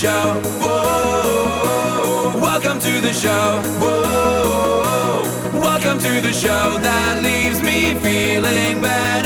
Show. Whoa. Welcome to the show. Whoa. Welcome to the show that leaves me feeling better,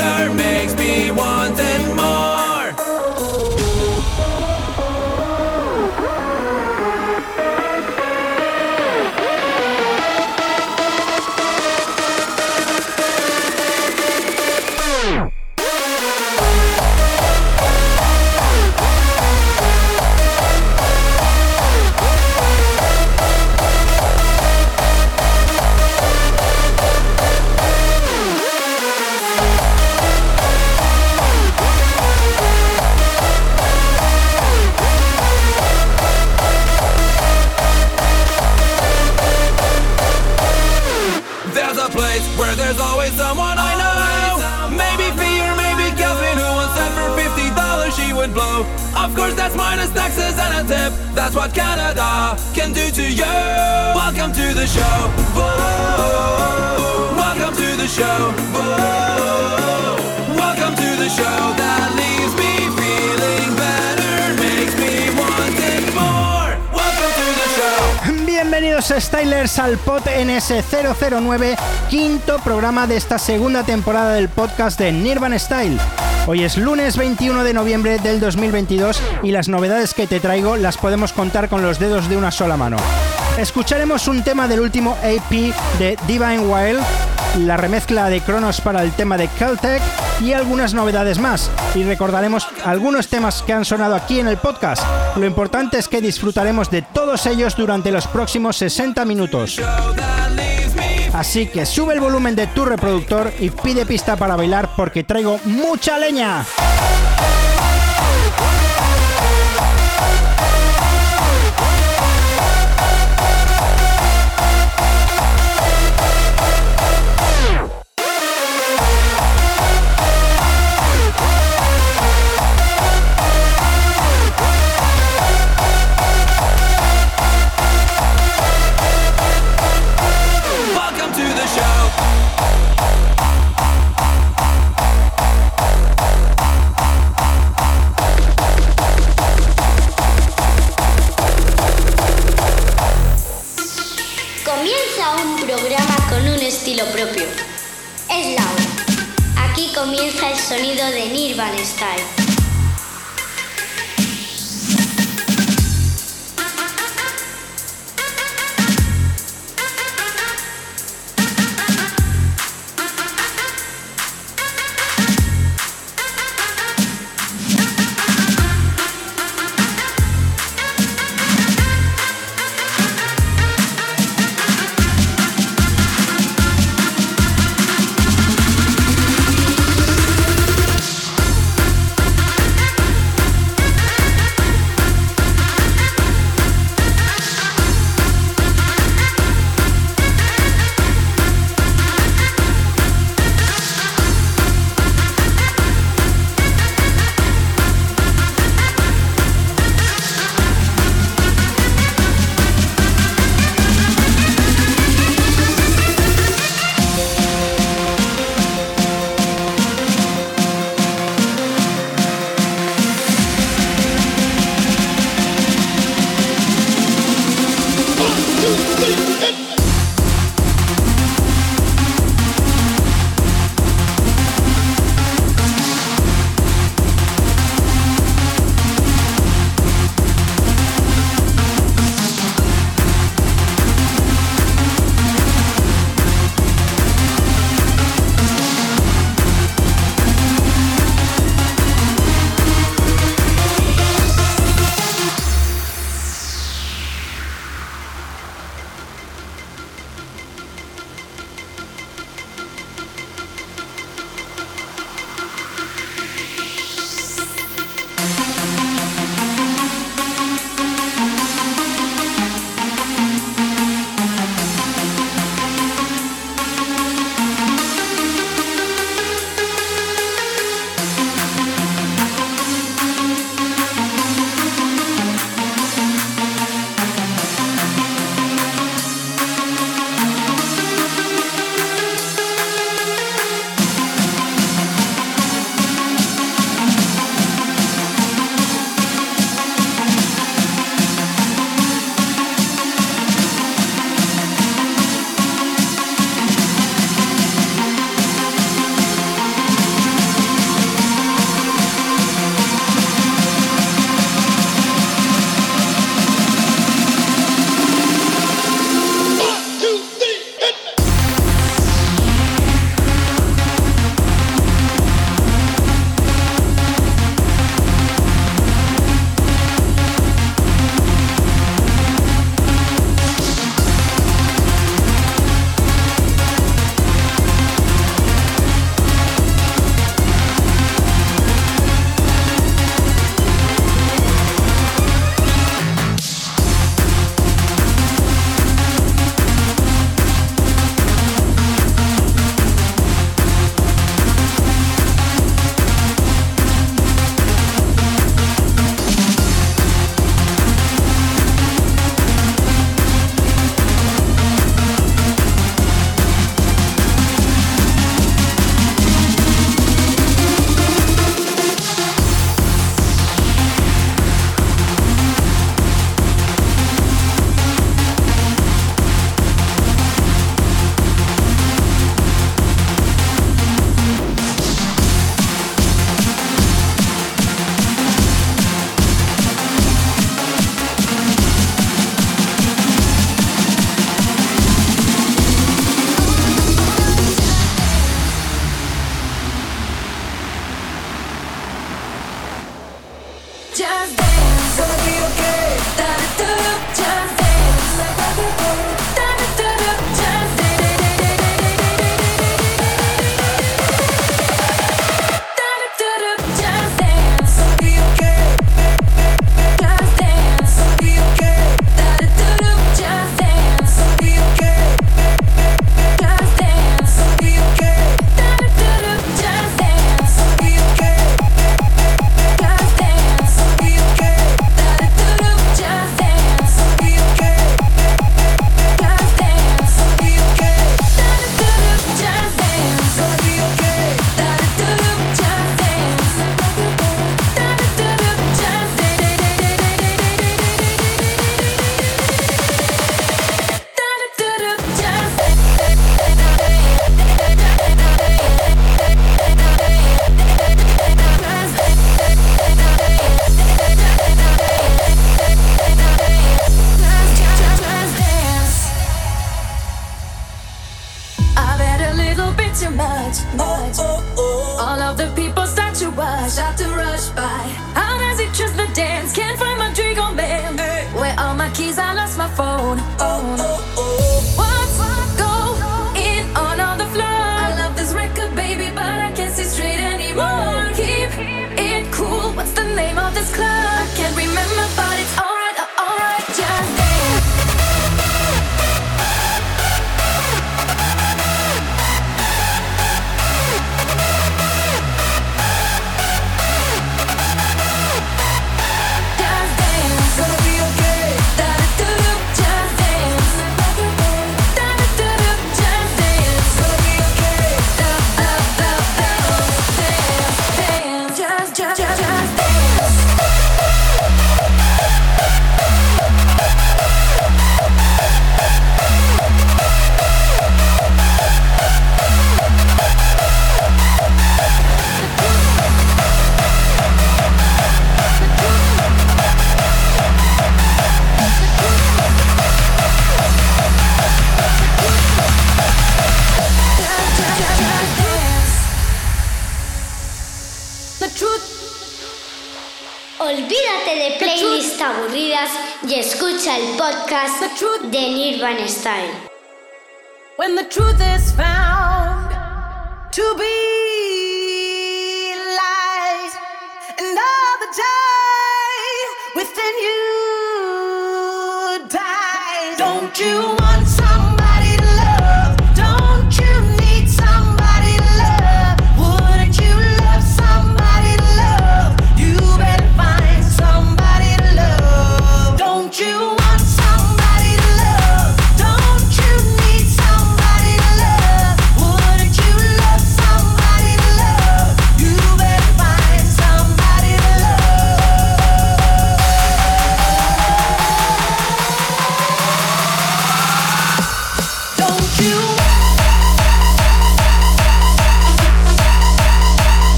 Bienvenidos Stylers al Pod NS009, quinto programa de esta segunda temporada del podcast de Nirvan Style. Hoy es lunes 21 de noviembre del 2022 y las novedades que te traigo las podemos contar con los dedos de una sola mano. Escucharemos un tema del último AP de Divine Wild, la remezcla de Kronos para el tema de Caltech y algunas novedades más. Y recordaremos algunos temas que han sonado aquí en el podcast. Lo importante es que disfrutaremos de todos ellos durante los próximos 60 minutos. Así que sube el volumen de tu reproductor y pide pista para bailar porque traigo mucha leña. Sonido de Nirvan Style. El Truth de Nirvana Style. When the truth is found to be light, and all the joy within you dies. Don't you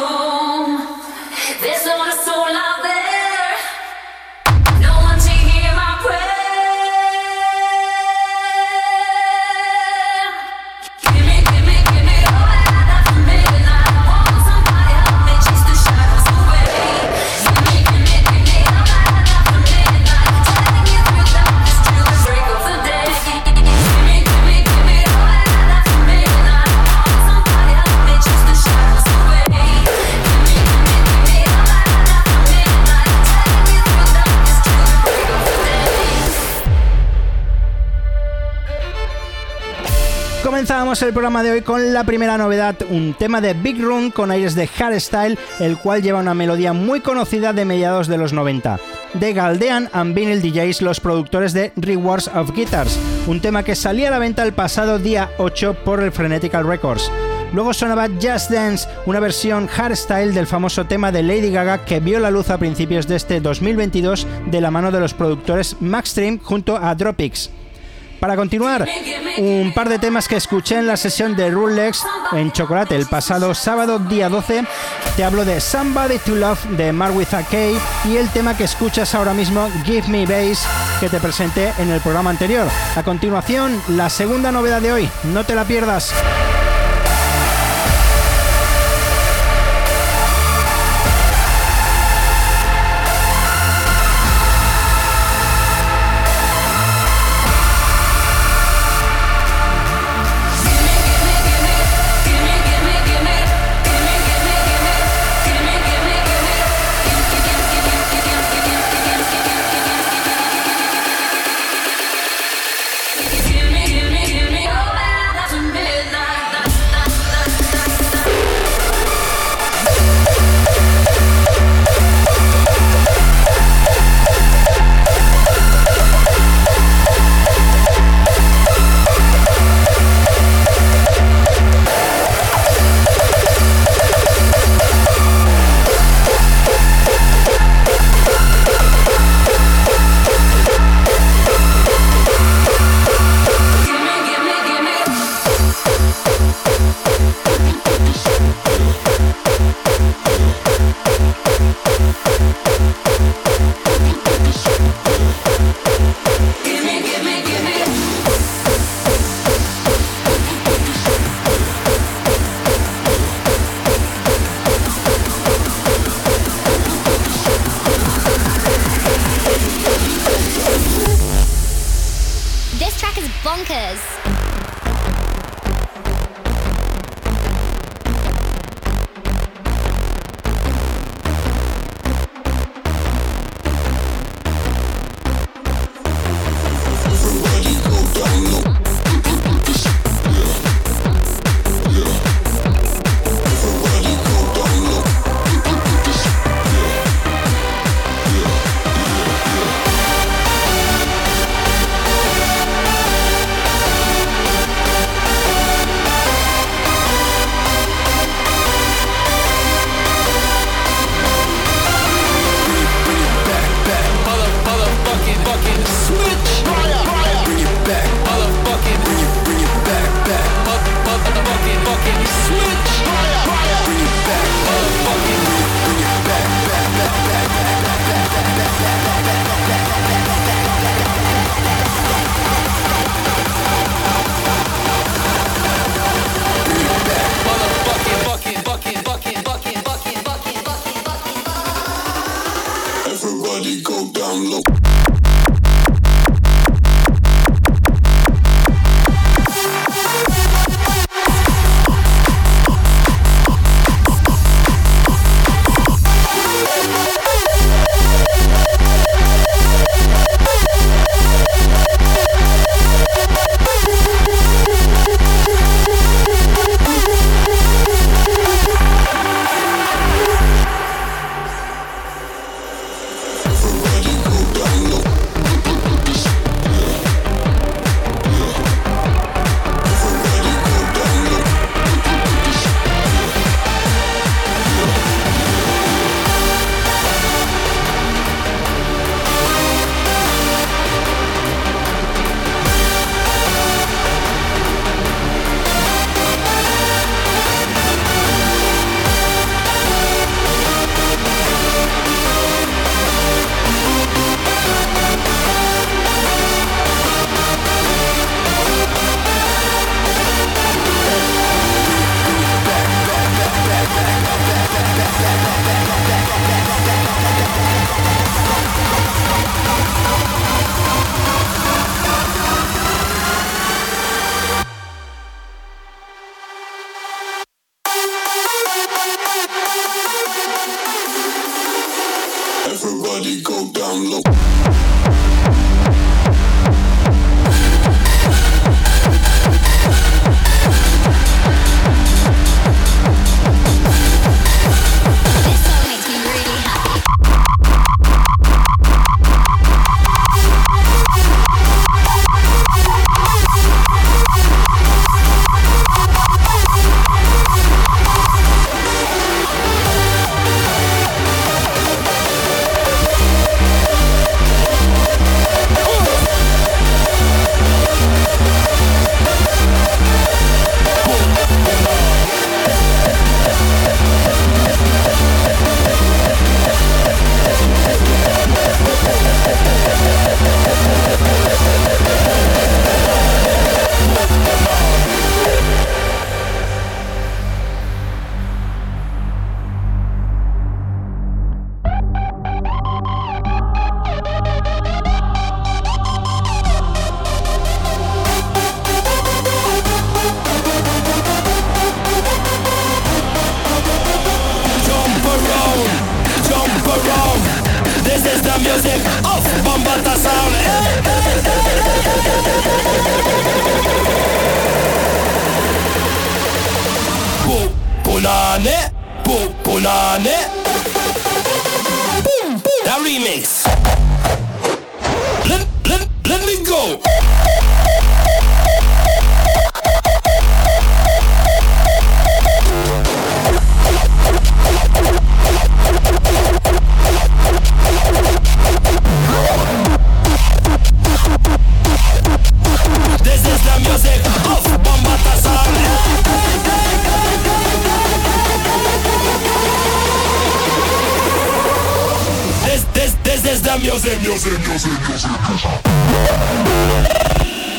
to Comenzábamos el programa de hoy con la primera novedad, un tema de Big Room con aires de hardstyle, el cual lleva una melodía muy conocida de mediados de los 90. De Galdean and Vinyl DJs, los productores de Rewards of Guitars, un tema que salía a la venta el pasado día 8 por el Frenetical Records. Luego sonaba Just Dance, una versión hardstyle del famoso tema de Lady Gaga que vio la luz a principios de este 2022 de la mano de los productores Maxstream junto a Dropix. Para continuar, un par de temas que escuché en la sesión de Rulex en Chocolate el pasado sábado día 12. Te hablo de Somebody to Love de Marwitha Kay y el tema que escuchas ahora mismo, Give Me Bass, que te presenté en el programa anterior. A continuación, la segunda novedad de hoy, no te la pierdas.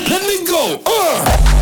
Let me go. Uh.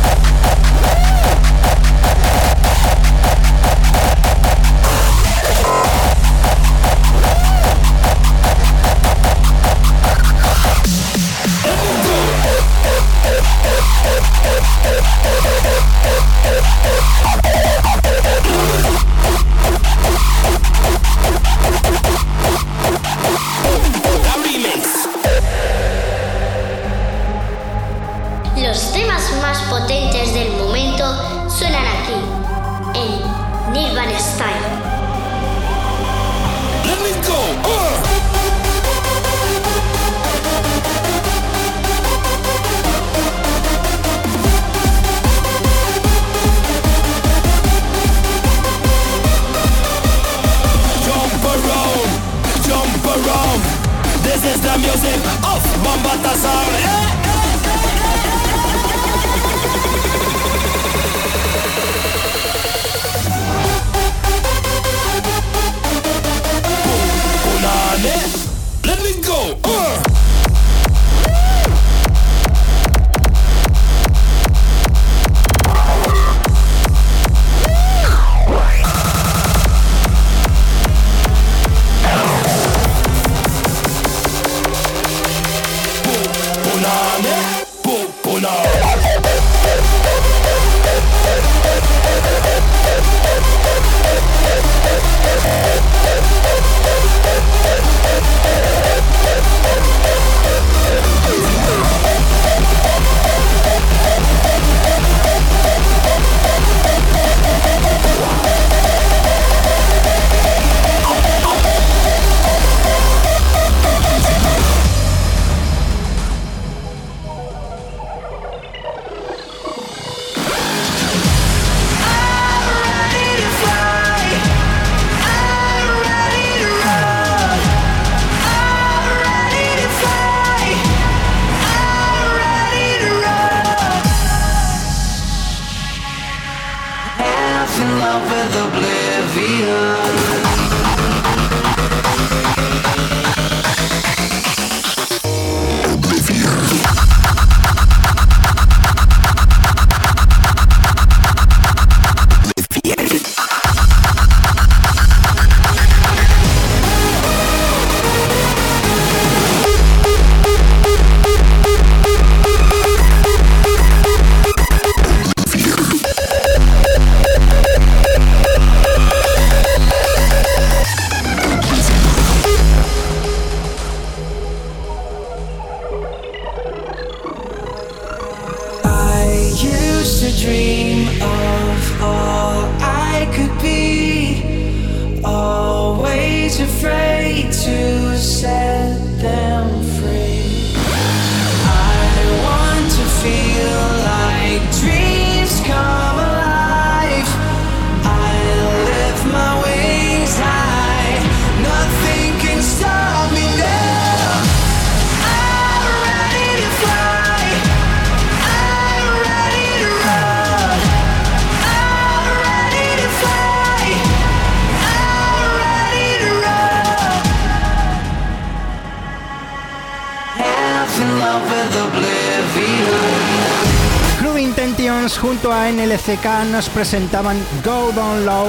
Junto a NLCK nos presentaban Golden Low,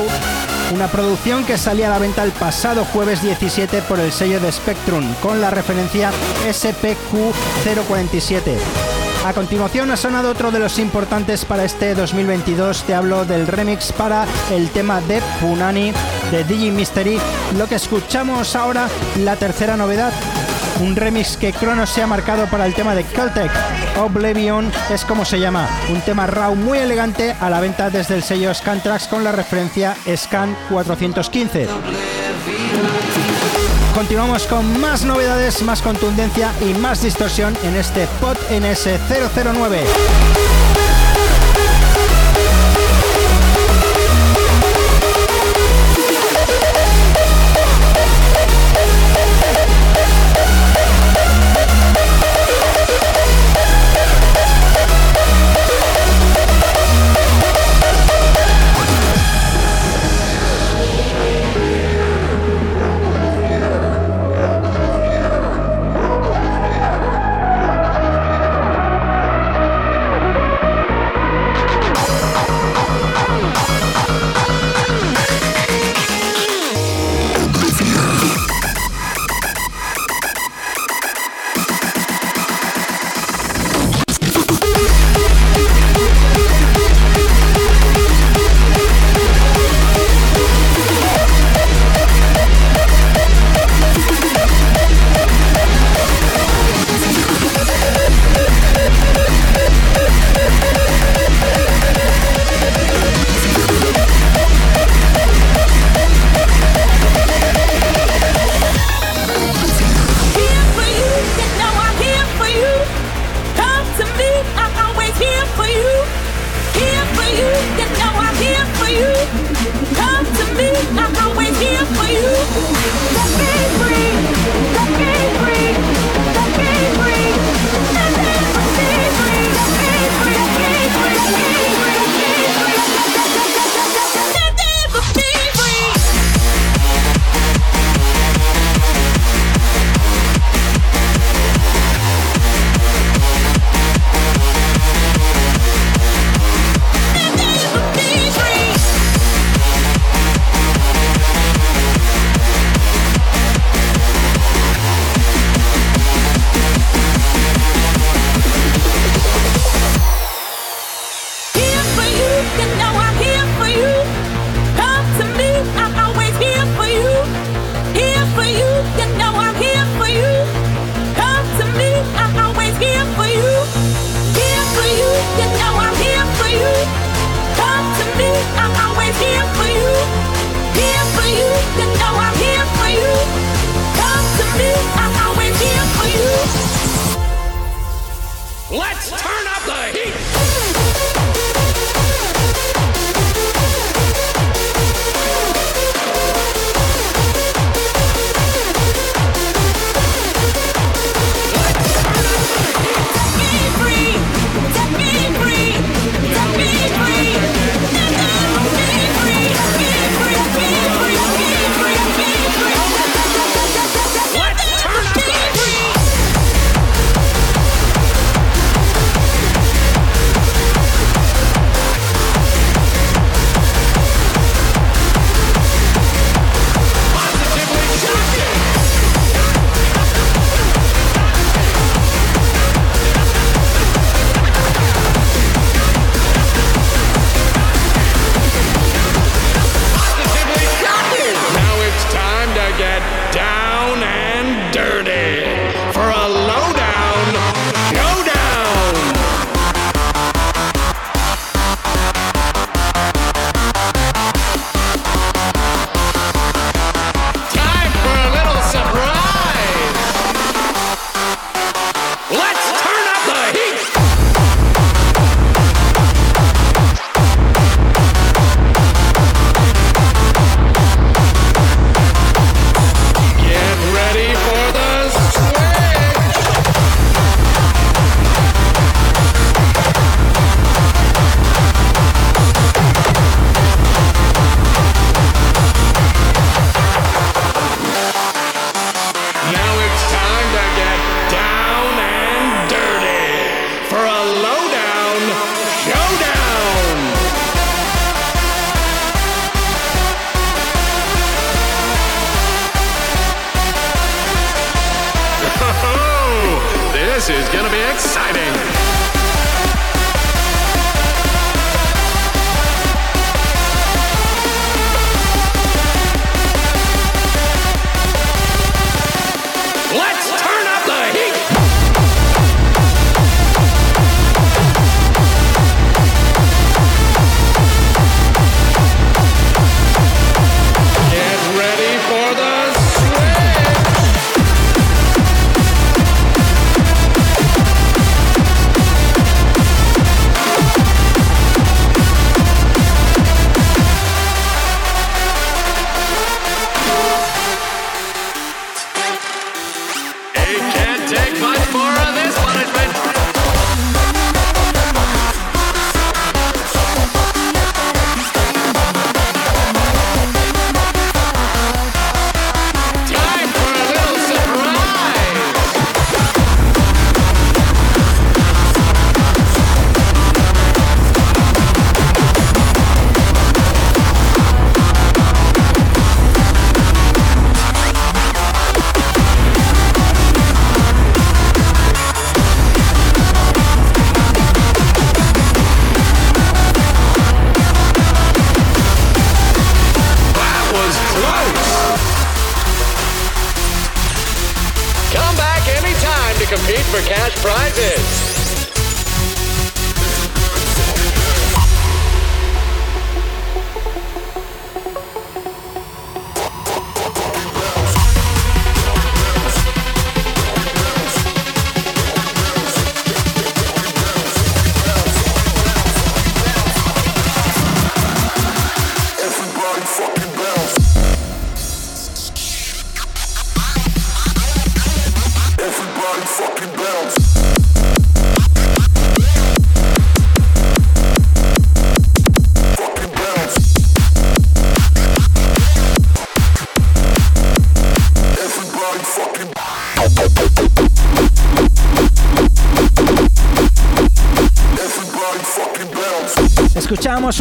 una producción que salía a la venta el pasado jueves 17 por el sello de Spectrum con la referencia SPQ047. A continuación ha sonado otro de los importantes para este 2022, te hablo del remix para el tema de Punani de Digi Mystery, lo que escuchamos ahora, la tercera novedad, un remix que Cronos se ha marcado para el tema de Caltech. Oblivion es como se llama, un tema raw muy elegante a la venta desde el sello Scantrax con la referencia Scan 415. Continuamos con más novedades, más contundencia y más distorsión en este Pod NS009.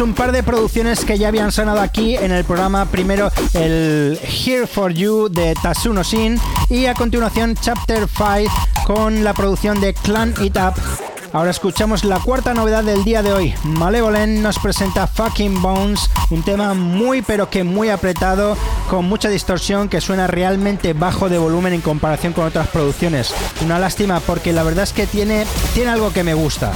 Un par de producciones que ya habían sonado aquí en el programa. Primero el Here for You de Tatsuno Shin y a continuación Chapter 5 con la producción de Clan It Up. Ahora escuchamos la cuarta novedad del día de hoy. Malevolent nos presenta Fucking Bones, un tema muy pero que muy apretado, con mucha distorsión que suena realmente bajo de volumen en comparación con otras producciones. Una lástima porque la verdad es que tiene, tiene algo que me gusta.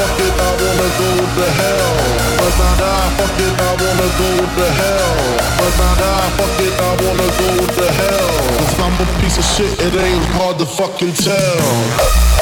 fuck it, I wanna go to hell. But nah, nah, fuck it, I wanna go to hell. But nah, nah, fuck it, I wanna go to hell. Cause I'm a piece of shit, it ain't hard to fucking tell.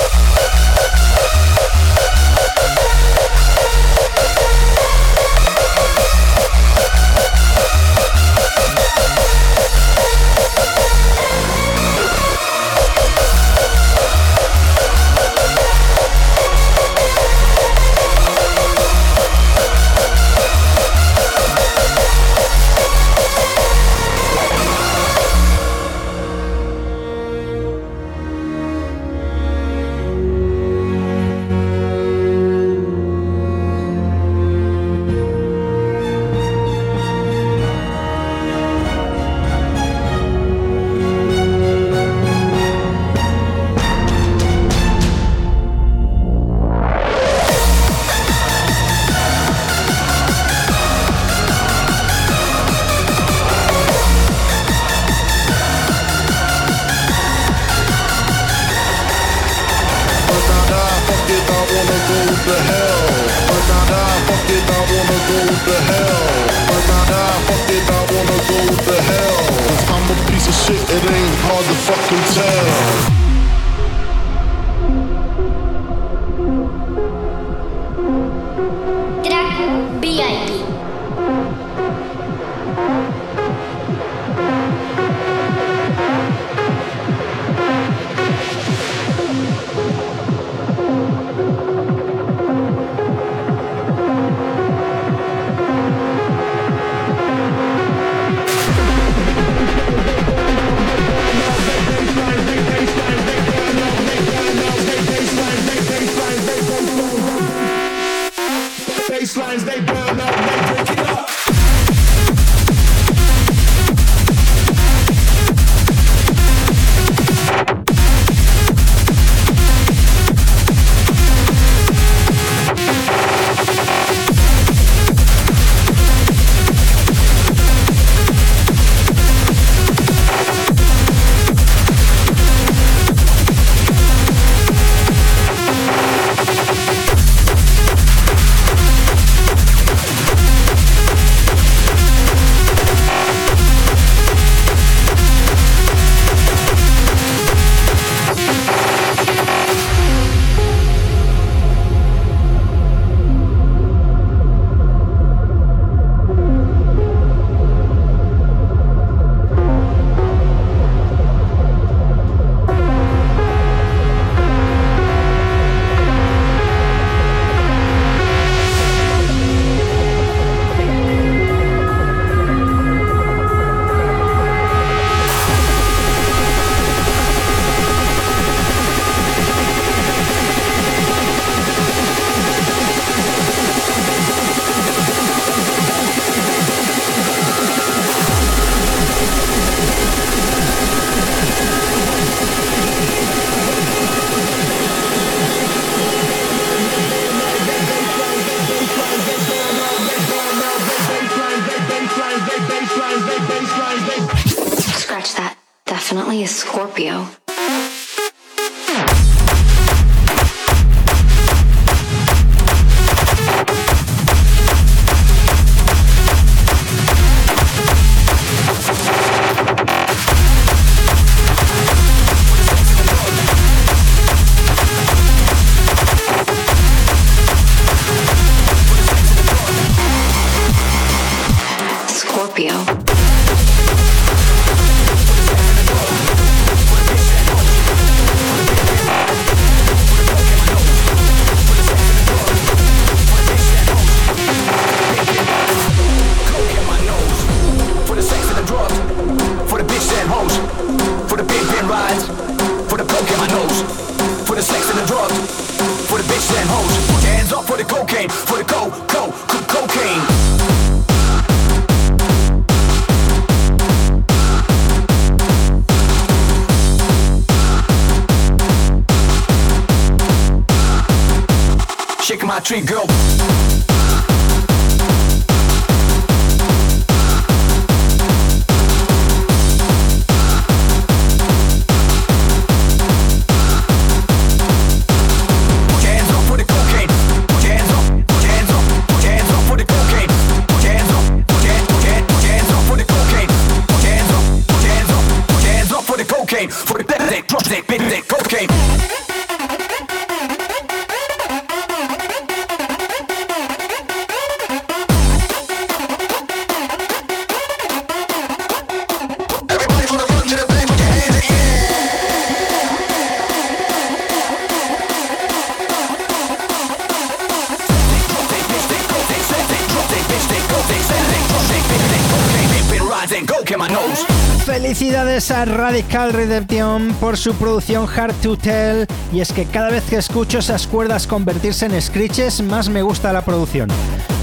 Felicidades a Radical Redemption por su producción Hard to Tell y es que cada vez que escucho esas cuerdas convertirse en screeches más me gusta la producción.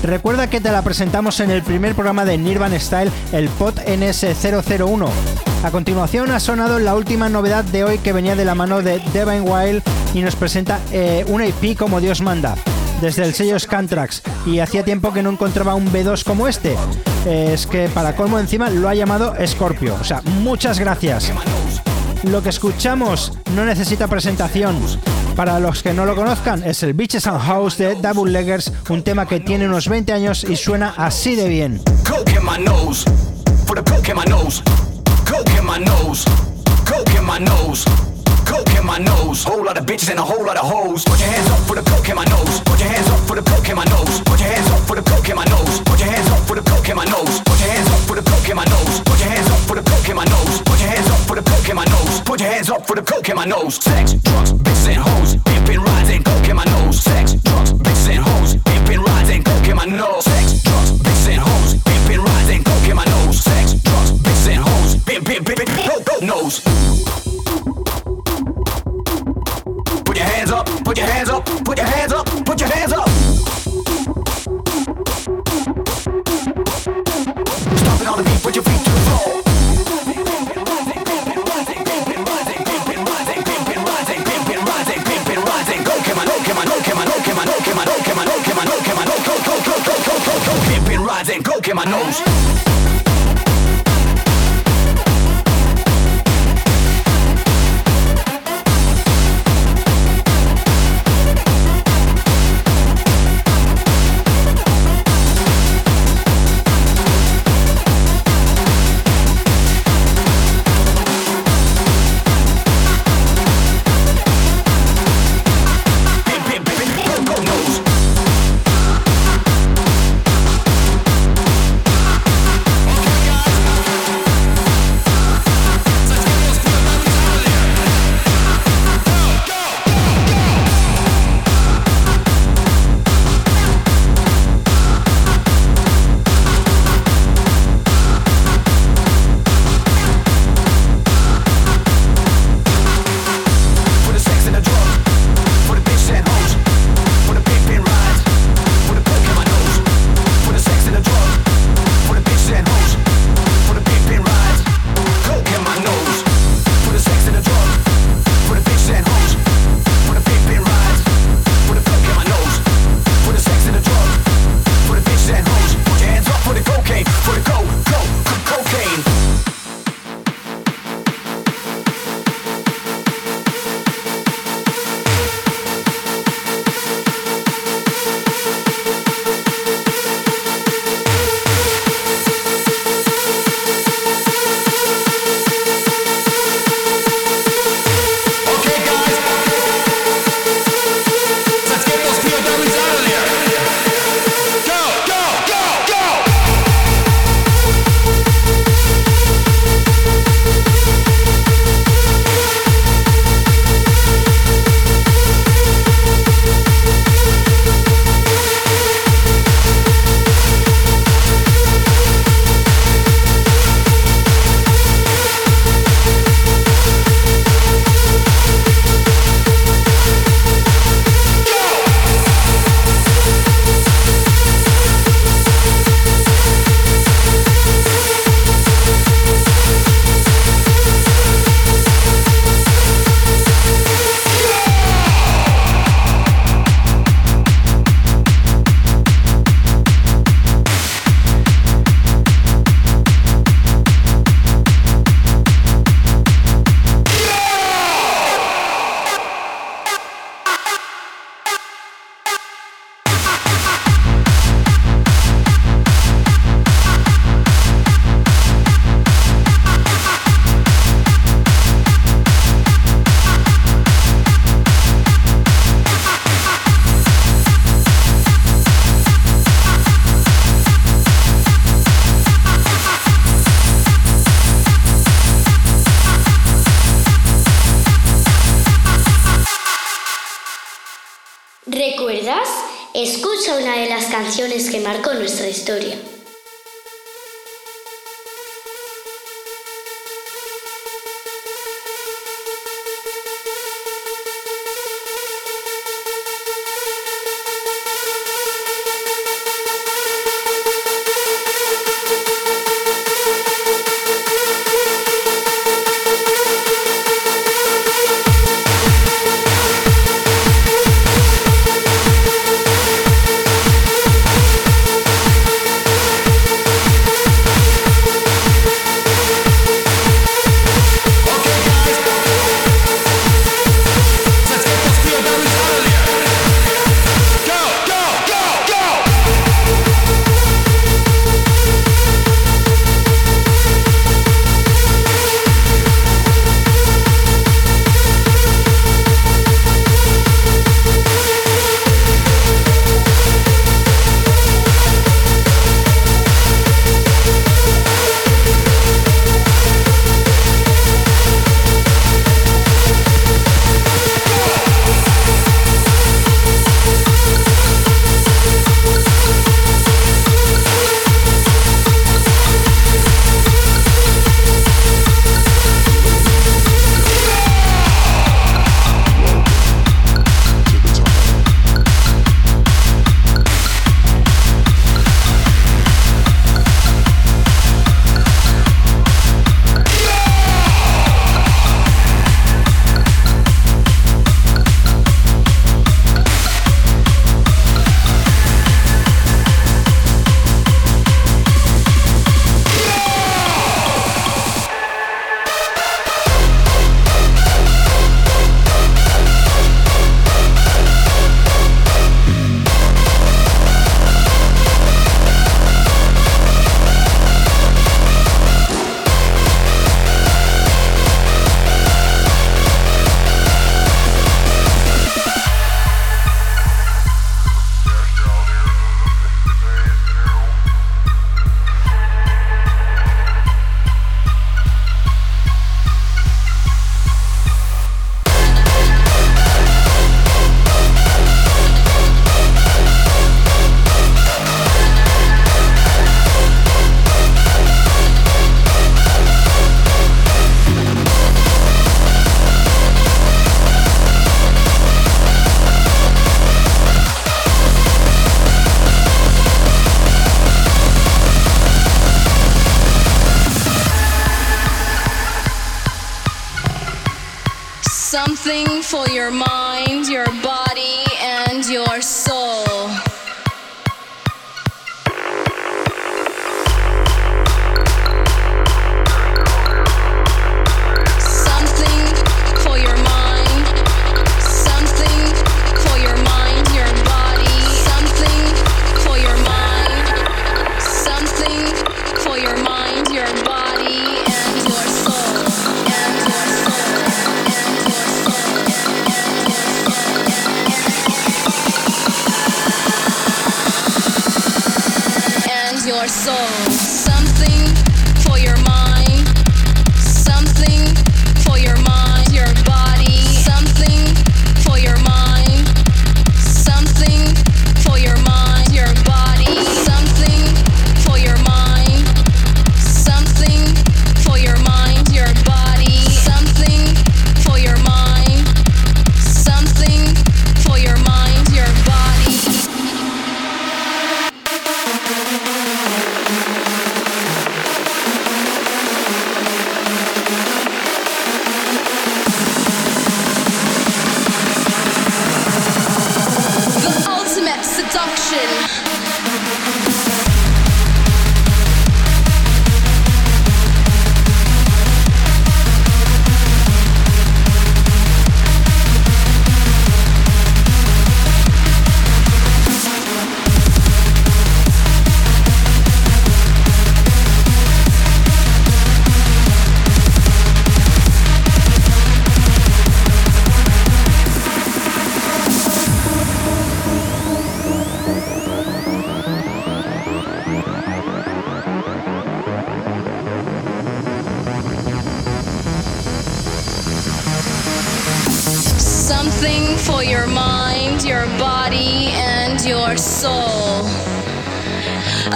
Recuerda que te la presentamos en el primer programa de Nirvan Style, el POT NS001. A continuación ha sonado la última novedad de hoy que venía de la mano de Devin Wild y nos presenta eh, un EP como Dios manda desde el sello Scantrax y hacía tiempo que no encontraba un B2 como este. Es que para colmo encima lo ha llamado Scorpio. O sea, muchas gracias. Lo que escuchamos no necesita presentación. Para los que no lo conozcan, es el Beaches and House de Double Leggers, un tema que tiene unos 20 años y suena así de bien. Coke nose. Coke nose. Coke in my nose. Whole lot of bitches and a whole lot of hoes. Put your hands up for the coke in my nose. Put your hands up for the coke in my nose. Put your hands up for the coke in my nose. Put your hands up for the coke in my nose. Put your hands up for the coke in my nose. Put your hands up for the coke in my nose. Put your hands up for the coke in my nose. Put your hands up for the coke in my nose. Sex, drugs, bitches and hoes. Pimpin' rides and coke in my nose. Sex, drugs, bitches and hoes. Pimpin' rides and coke in my nose. Sex, put your hands up, put your hands up. Stomping on the beat, put your feet to the floor. Go get my nose. Escucha una de las canciones que marcó nuestra historia. something for your mind, your body.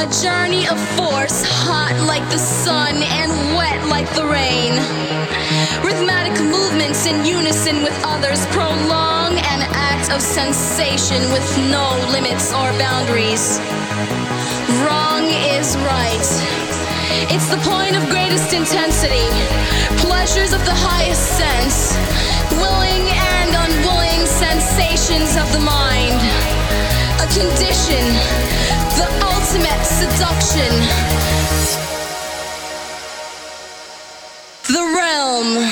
Journey of force, hot like the sun and wet like the rain. Rhythmic movements in unison with others prolong an act of sensation with no limits or boundaries. Wrong is right. It's the point of greatest intensity. Pleasures of the highest sense. Willing and unwilling sensations of the mind. A condition. The realm.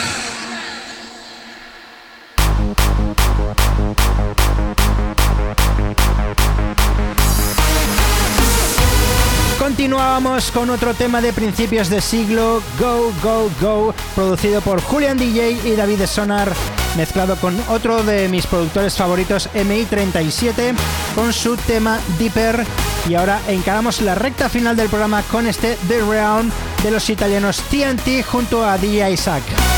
Continuábamos con otro tema de principios de siglo, Go, Go, Go, producido por Julian DJ y David Sonar, mezclado con otro de mis productores favoritos, MI37, con su tema Deeper. Y ahora encaramos la recta final del programa con este The Round de los italianos TNT junto a DJ Isaac.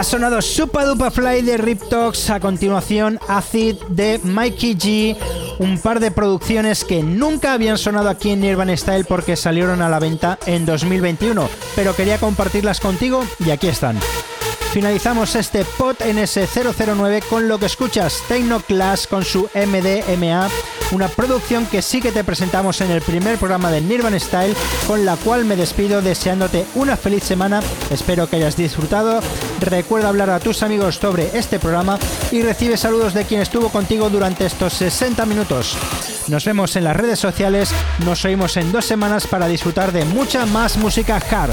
Ha sonado Supa Dupa Fly de Rip a continuación Acid de Mikey G, un par de producciones que nunca habían sonado aquí en Nirvana Style porque salieron a la venta en 2021, pero quería compartirlas contigo y aquí están. Finalizamos este POT NS009 con lo que escuchas Techno Class con su MDMA, una producción que sí que te presentamos en el primer programa de Nirvana Style, con la cual me despido deseándote una feliz semana. Espero que hayas disfrutado. Recuerda hablar a tus amigos sobre este programa y recibe saludos de quien estuvo contigo durante estos 60 minutos. Nos vemos en las redes sociales, nos oímos en dos semanas para disfrutar de mucha más música hard.